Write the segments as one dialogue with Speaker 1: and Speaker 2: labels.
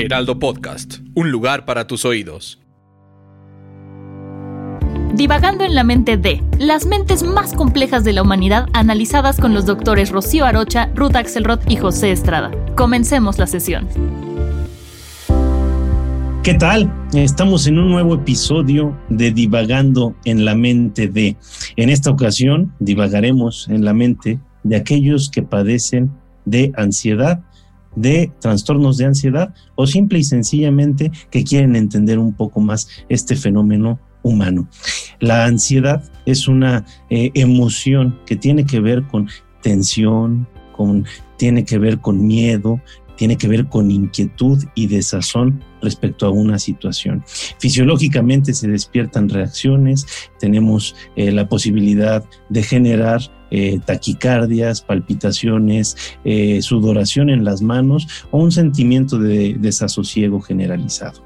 Speaker 1: Heraldo Podcast, un lugar para tus oídos.
Speaker 2: Divagando en la mente de las mentes más complejas de la humanidad analizadas con los doctores Rocío Arocha, Ruth Axelrod y José Estrada. Comencemos la sesión.
Speaker 3: ¿Qué tal? Estamos en un nuevo episodio de Divagando en la mente de. En esta ocasión divagaremos en la mente de aquellos que padecen de ansiedad, de trastornos de ansiedad o simple y sencillamente que quieren entender un poco más este fenómeno humano. La ansiedad es una eh, emoción que tiene que ver con tensión, con, tiene que ver con miedo, tiene que ver con inquietud y desazón respecto a una situación. Fisiológicamente se despiertan reacciones, tenemos eh, la posibilidad de generar eh, taquicardias, palpitaciones, eh, sudoración en las manos o un sentimiento de desasosiego generalizado.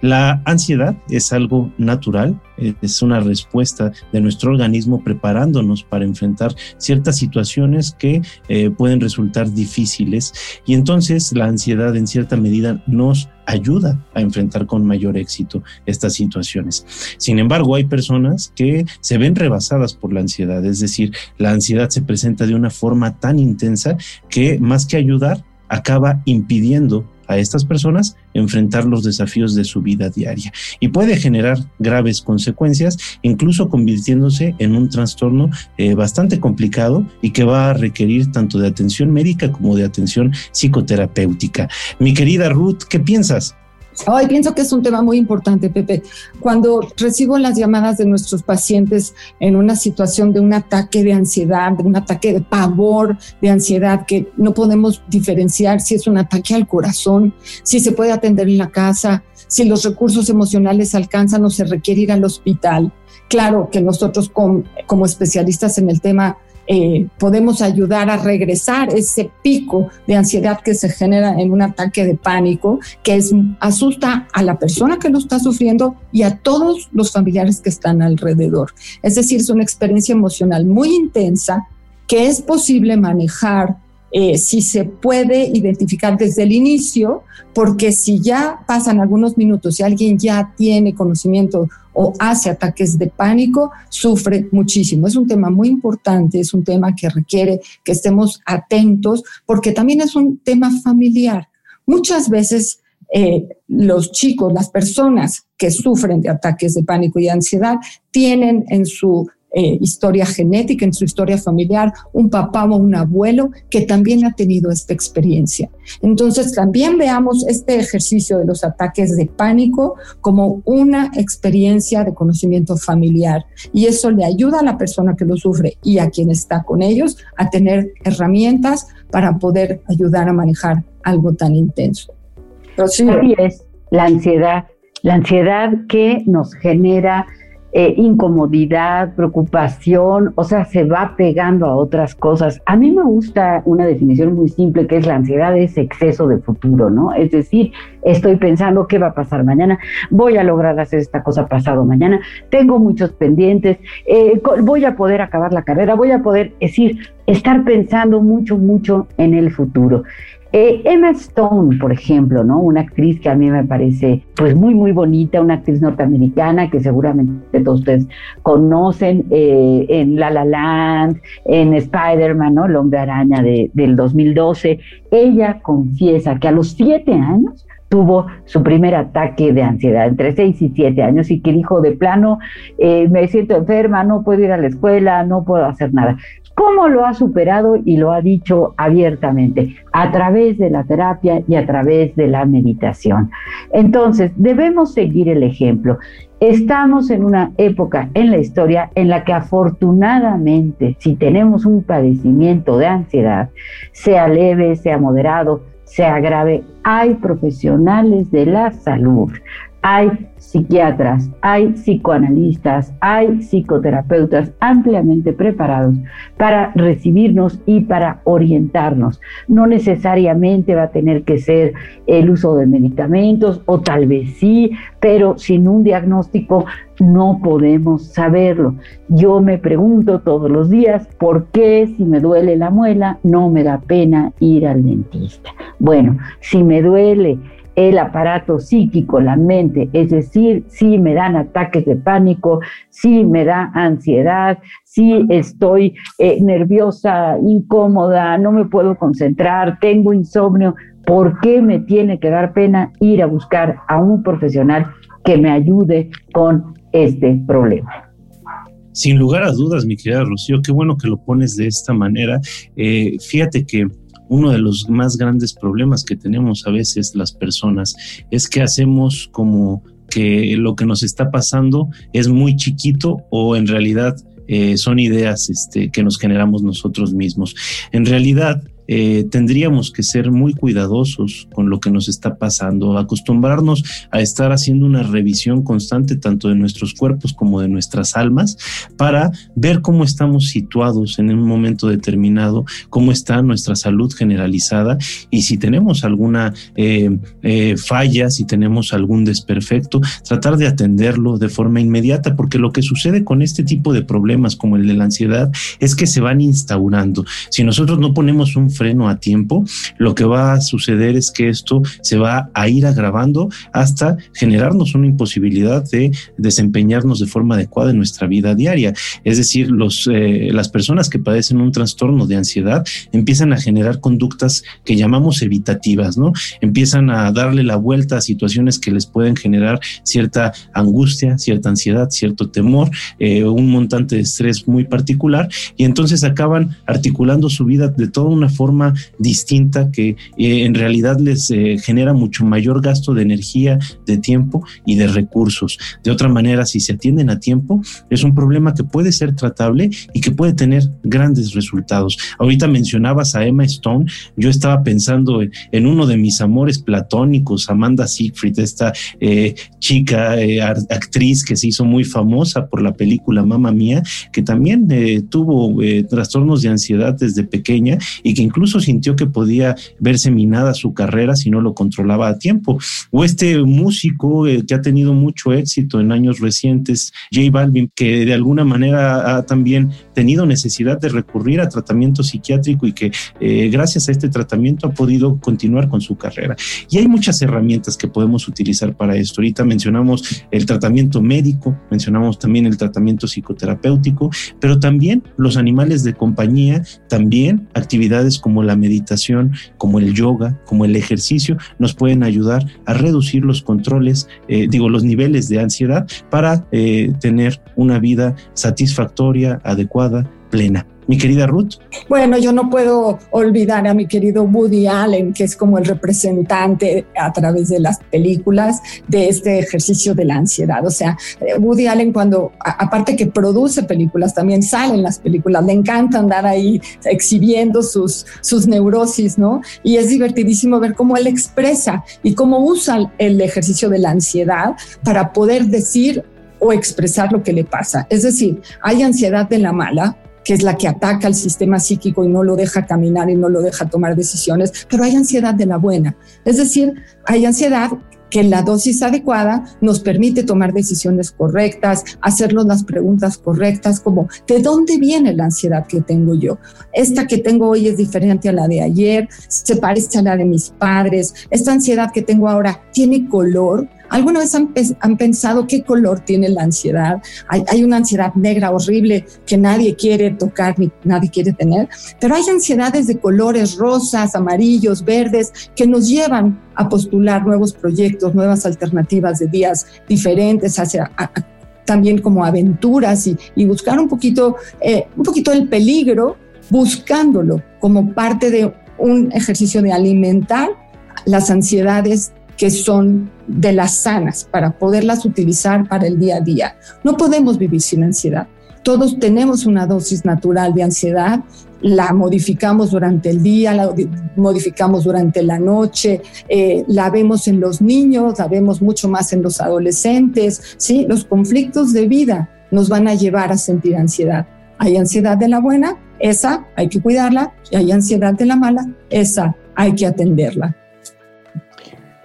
Speaker 3: La ansiedad es algo natural, es una respuesta de nuestro organismo preparándonos para enfrentar ciertas situaciones que eh, pueden resultar difíciles y entonces la ansiedad en cierta medida nos ayuda a enfrentar con mayor éxito estas situaciones. Sin embargo, hay personas que se ven rebasadas por la ansiedad, es decir, la ansiedad se presenta de una forma tan intensa que más que ayudar, acaba impidiendo a estas personas enfrentar los desafíos de su vida diaria y puede generar graves consecuencias, incluso convirtiéndose en un trastorno eh, bastante complicado y que va a requerir tanto de atención médica como de atención psicoterapéutica. Mi querida Ruth, ¿qué piensas?
Speaker 4: Pienso que es un tema muy importante, Pepe. Cuando recibo las llamadas de nuestros pacientes en una situación de un ataque de ansiedad, de un ataque de pavor, de ansiedad, que no podemos diferenciar si es un ataque al corazón, si se puede atender en la casa, si los recursos emocionales alcanzan o se requiere ir al hospital. Claro que nosotros como especialistas en el tema eh, podemos ayudar a regresar ese pico de ansiedad que se genera en un ataque de pánico, que es, asusta a la persona que lo está sufriendo y a todos los familiares que están alrededor. Es decir, es una experiencia emocional muy intensa que es posible manejar eh, si se puede identificar desde el inicio, porque si ya pasan algunos minutos y alguien ya tiene conocimiento o hace ataques de pánico, sufre muchísimo. Es un tema muy importante, es un tema que requiere que estemos atentos, porque también es un tema familiar. Muchas veces eh, los chicos, las personas que sufren de ataques de pánico y ansiedad, tienen en su eh, historia genética, en su historia familiar, un papá o un abuelo que también ha tenido esta experiencia. Entonces, también veamos este ejercicio de los ataques de pánico como una experiencia de conocimiento familiar y eso le ayuda a la persona que lo sufre y a quien está con ellos a tener herramientas para poder ayudar a manejar algo tan intenso.
Speaker 5: Así es, la ansiedad, la ansiedad que nos genera eh, incomodidad, preocupación, o sea, se va pegando a otras cosas. A mí me gusta una definición muy simple que es la ansiedad es exceso de futuro, ¿no? Es decir, estoy pensando qué va a pasar mañana, voy a lograr hacer esta cosa pasado mañana, tengo muchos pendientes, eh, voy a poder acabar la carrera, voy a poder, decir, estar pensando mucho, mucho en el futuro. Eh, Emma Stone, por ejemplo, ¿no? Una actriz que a mí me parece pues muy, muy bonita, una actriz norteamericana que seguramente todos ustedes conocen eh, en La La Land, en Spider-Man, ¿no? El hombre araña de, del 2012. Ella confiesa que a los siete años tuvo su primer ataque de ansiedad entre seis y siete años y que dijo de plano, eh, me siento enferma, no puedo ir a la escuela, no puedo hacer nada ¿Cómo lo ha superado? Y lo ha dicho abiertamente, a través de la terapia y a través de la meditación. Entonces, debemos seguir el ejemplo. Estamos en una época en la historia en la que afortunadamente, si tenemos un padecimiento de ansiedad, sea leve, sea moderado, sea grave, hay profesionales de la salud, hay psiquiatras, hay psicoanalistas, hay psicoterapeutas ampliamente preparados para recibirnos y para orientarnos. No necesariamente va a tener que ser el uso de medicamentos o tal vez sí, pero sin un diagnóstico no podemos saberlo. Yo me pregunto todos los días por qué si me duele la muela no me da pena ir al dentista. Bueno, si me duele el aparato psíquico, la mente, es decir, si me dan ataques de pánico, si me da ansiedad, si estoy eh, nerviosa, incómoda, no me puedo concentrar, tengo insomnio, ¿por qué me tiene que dar pena ir a buscar a un profesional que me ayude con este problema?
Speaker 3: Sin lugar a dudas, mi querida Rocío, qué bueno que lo pones de esta manera. Eh, fíjate que uno de los más grandes problemas que tenemos a veces las personas es que hacemos como que lo que nos está pasando es muy chiquito o en realidad eh, son ideas este, que nos generamos nosotros mismos. En realidad, eh, tendríamos que ser muy cuidadosos con lo que nos está pasando, acostumbrarnos a estar haciendo una revisión constante tanto de nuestros cuerpos como de nuestras almas para ver cómo estamos situados en un momento determinado, cómo está nuestra salud generalizada y si tenemos alguna eh, eh, falla, si tenemos algún desperfecto, tratar de atenderlo de forma inmediata, porque lo que sucede con este tipo de problemas como el de la ansiedad es que se van instaurando. Si nosotros no ponemos un freno a tiempo, lo que va a suceder es que esto se va a ir agravando hasta generarnos una imposibilidad de desempeñarnos de forma adecuada en nuestra vida diaria. Es decir, eh, las personas que padecen un trastorno de ansiedad empiezan a generar conductas que llamamos evitativas, ¿no? Empiezan a darle la vuelta a situaciones que les pueden generar cierta angustia, cierta ansiedad, cierto temor, eh, un montante de estrés muy particular y entonces acaban articulando su vida de toda una forma distinta que eh, en realidad les eh, genera mucho mayor gasto de energía, de tiempo y de recursos. De otra manera, si se atienden a tiempo, es un problema que puede ser tratable y que puede tener grandes resultados. Ahorita mencionabas a Emma Stone, yo estaba pensando en uno de mis amores platónicos, Amanda Siegfried, esta eh, chica actriz que se hizo muy famosa por la película Mamma Mía, que también tuvo trastornos de ansiedad desde pequeña y que incluso sintió que podía verse minada su carrera si no lo controlaba a tiempo. O este músico eh, que ha tenido mucho éxito en años recientes, J Balvin, que de alguna manera ha también tenido necesidad de recurrir a tratamiento psiquiátrico y que eh, gracias a este tratamiento ha podido continuar con su carrera. Y hay muchas herramientas que podemos utilizar para esto. Ahorita mencionamos el tratamiento médico, mencionamos también el tratamiento psicoterapéutico, pero también los animales de compañía, también actividades como la meditación, como el yoga, como el ejercicio, nos pueden ayudar a reducir los controles, eh, digo, los niveles de ansiedad para eh, tener una vida satisfactoria, adecuada, plena mi querida Ruth.
Speaker 4: Bueno, yo no puedo olvidar a mi querido Woody Allen, que es como el representante a través de las películas de este ejercicio de la ansiedad. O sea, eh, Woody Allen cuando, aparte que produce películas, también sale en las películas, le encanta andar ahí exhibiendo sus, sus neurosis, ¿no? Y es divertidísimo ver cómo él expresa y cómo usa el ejercicio de la ansiedad para poder decir o expresar lo que le pasa. Es decir, hay ansiedad de la mala, que es la que ataca al sistema psíquico y no lo deja caminar y no lo deja tomar decisiones, pero hay ansiedad de la buena. Es decir, hay ansiedad que la dosis adecuada nos permite tomar decisiones correctas, hacernos las preguntas correctas, como ¿de dónde viene la ansiedad que tengo yo? Esta que tengo hoy es diferente a la de ayer, se parece a la de mis padres, esta ansiedad que tengo ahora tiene color, ¿Alguna vez han, pensado qué color tiene la ansiedad? Hay, una ansiedad negra horrible que nadie quiere tocar ni nadie quiere tener, pero hay ansiedades de colores rosas, amarillos, verdes, que nos llevan a postular nuevos proyectos, nuevas alternativas de días diferentes, hacia, también como aventuras y, buscar un poquito, eh, un poquito el peligro buscándolo como parte de un ejercicio de alimentar las ansiedades que son de las sanas para poderlas utilizar para el día a día. No podemos vivir sin ansiedad. Todos tenemos una dosis natural de ansiedad, la modificamos durante el día, la modificamos durante la noche, eh, la vemos en los niños, la vemos mucho más en los adolescentes, ¿sí? Los conflictos de vida nos van a llevar a sentir ansiedad. Hay ansiedad de la buena, esa hay que cuidarla, y hay ansiedad de la mala, esa hay que atenderla.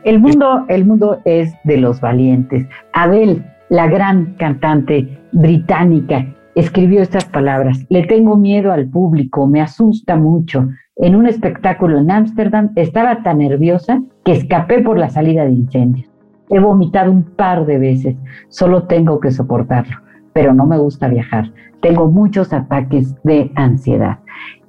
Speaker 5: El mundo, el mundo es de los valientes. Adele, la gran cantante británica, escribió estas palabras. Le tengo miedo al público, me asusta mucho. En un espectáculo en Ámsterdam estaba tan nerviosa que escapé por la salida de incendios. He vomitado un par de veces, solo tengo que soportarlo, pero no me gusta viajar. Tengo muchos ataques de ansiedad.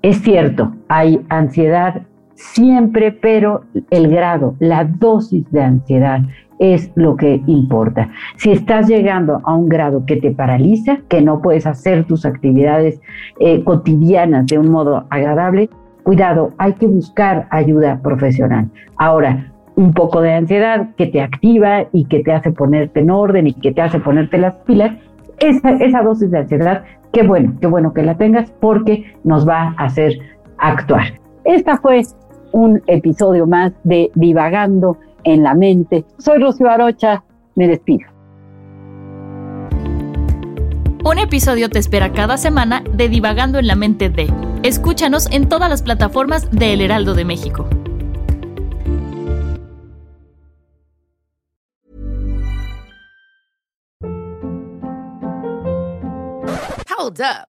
Speaker 5: Es cierto, hay ansiedad siempre, pero el grado, la dosis de ansiedad es lo que importa. Si estás llegando a un grado que te paraliza, que no puedes hacer tus actividades eh, cotidianas de un modo agradable, cuidado, hay que buscar ayuda profesional. Ahora, un poco de ansiedad que te activa y que te hace ponerte en orden y que te hace ponerte las pilas, esa, esa dosis de ansiedad, qué bueno, qué bueno que la tengas porque nos va a hacer actuar. Esta fue un episodio más de Divagando en la Mente. Soy Rocío Arocha, me despido.
Speaker 2: Un episodio te espera cada semana de Divagando en la Mente de. Escúchanos en todas las plataformas de El Heraldo de México.
Speaker 6: Hold up.